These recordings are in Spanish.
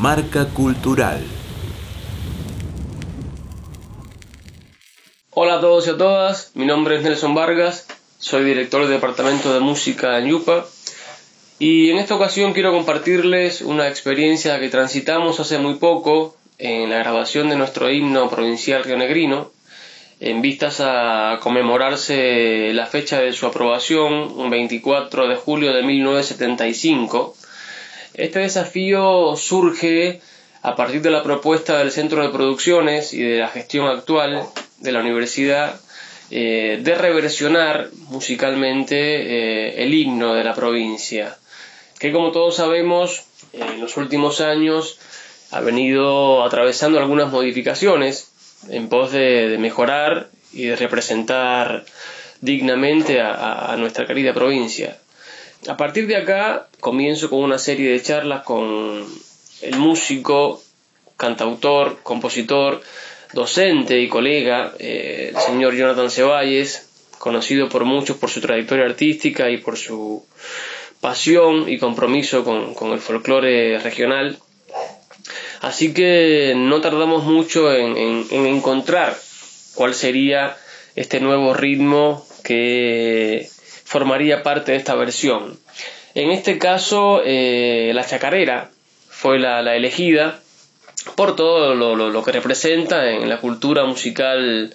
Marca Cultural. Hola a todos y a todas, mi nombre es Nelson Vargas, soy director del Departamento de Música en Yupa y en esta ocasión quiero compartirles una experiencia que transitamos hace muy poco en la grabación de nuestro himno provincial rionegrino en vistas a conmemorarse la fecha de su aprobación, un 24 de julio de 1975. Este desafío surge a partir de la propuesta del Centro de Producciones y de la gestión actual de la universidad eh, de reversionar musicalmente eh, el himno de la provincia, que como todos sabemos en los últimos años ha venido atravesando algunas modificaciones en pos de, mejorar y de representar dignamente a, nuestra querida provincia. A partir de acá comienzo con una serie de charlas con el músico, cantautor, compositor, docente y colega, eh, el señor Jonathan Ceballes, conocido por muchos por su trayectoria artística y por su pasión y compromiso con el folclore regional. Así que no tardamos mucho en, encontrar cuál sería este nuevo ritmo que formaría parte de esta versión. En este caso, eh, la chacarera fue la, elegida por todo lo, que representa en la cultura musical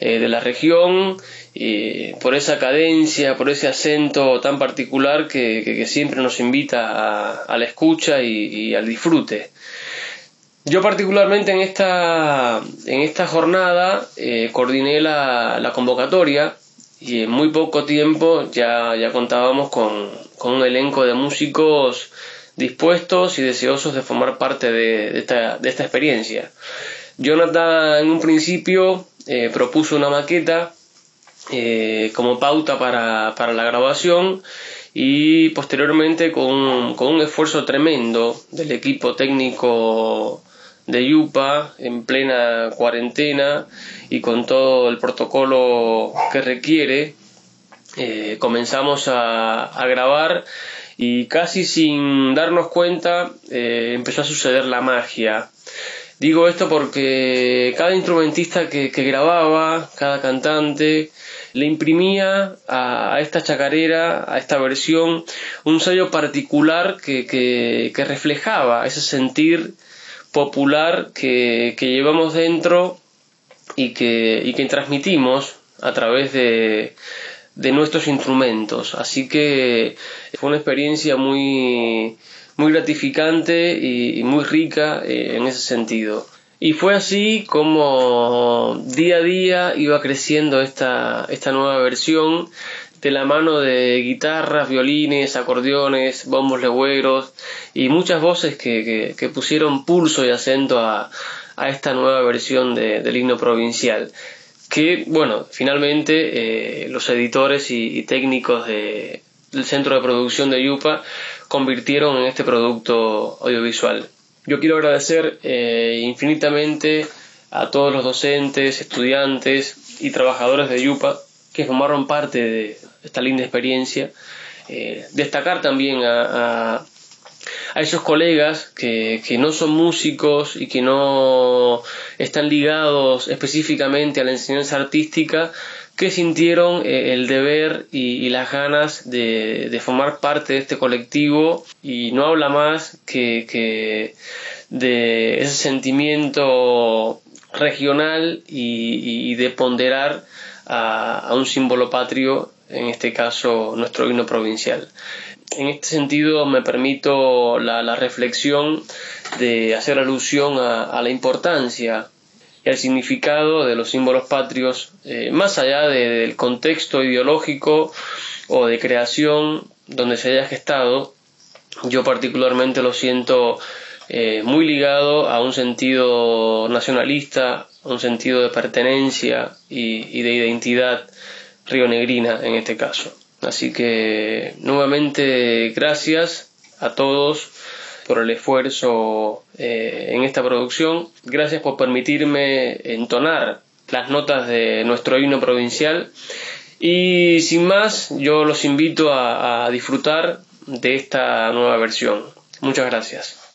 eh, de la región, y por esa cadencia, por ese acento tan particular que, siempre nos invita a, la escucha y al disfrute. Yo particularmente en esta, en esta jornada eh, coordiné la, convocatoria y en muy poco tiempo ya, ya contábamos con, un elenco de músicos dispuestos y deseosos de formar parte de, esta, experiencia. Jonathan en un principio eh, propuso una maqueta eh, como pauta para, para, la grabación y posteriormente con, con un esfuerzo tremendo del equipo técnico de Yupa en plena cuarentena y con todo el protocolo que requiere, eh, comenzamos a, grabar y casi sin darnos cuenta eh, empezó a suceder la magia. Digo esto porque cada instrumentista que, grababa, cada cantante, le imprimía a, esta chacarera, a esta versión, un sello particular que, que reflejaba ese sentir popular que, llevamos dentro y que, y que transmitimos a través de, de nuestros instrumentos. Así que fue una experiencia muy, muy gratificante y, muy rica eh, en ese sentido. Y fue así como día a día iba creciendo esta, esta nueva versión de la mano de guitarras, violines, acordeones, bombos legüeros y muchas voces que, pusieron pulso y acento a, esta nueva versión del himno provincial. Que, bueno, finalmente eh, los editores y, técnicos del centro de producción de Yupa convirtieron en este producto audiovisual. Yo quiero agradecer eh, infinitamente a todos los docentes, estudiantes y trabajadores de Yupa que formaron parte de esta linda experiencia. Eh, destacar también a, a, esos colegas que, que, no son músicos y que no están ligados específicamente a la enseñanza artística, que sintieron eh, el deber y, las ganas de, de, formar parte de este colectivo y no habla más que, que de ese sentimiento regional y, y de ponderar a, un símbolo patrio, en este caso nuestro himno provincial. En este sentido me permito la, reflexión de hacer alusión a, la importancia y al significado de los símbolos patrios, eh, más allá del contexto ideológico o de creación donde se haya gestado, yo particularmente lo siento eh, muy ligado a un sentido nacionalista, a un sentido de pertenencia y, de identidad rionegrina en este caso. Así que nuevamente gracias a todos por el esfuerzo eh, en esta producción. Gracias por permitirme entonar las notas de nuestro himno provincial. Y sin más, yo los invito a disfrutar de esta nueva versión. Muchas gracias.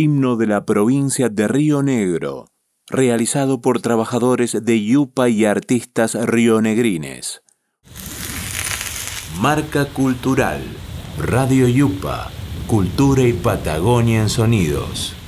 Himno de la provincia de Río Negro, realizado por trabajadores de Yupa y artistas rionegrines. Marca Cultural, Radio Yupa, Cultura y Patagonia en Sonidos.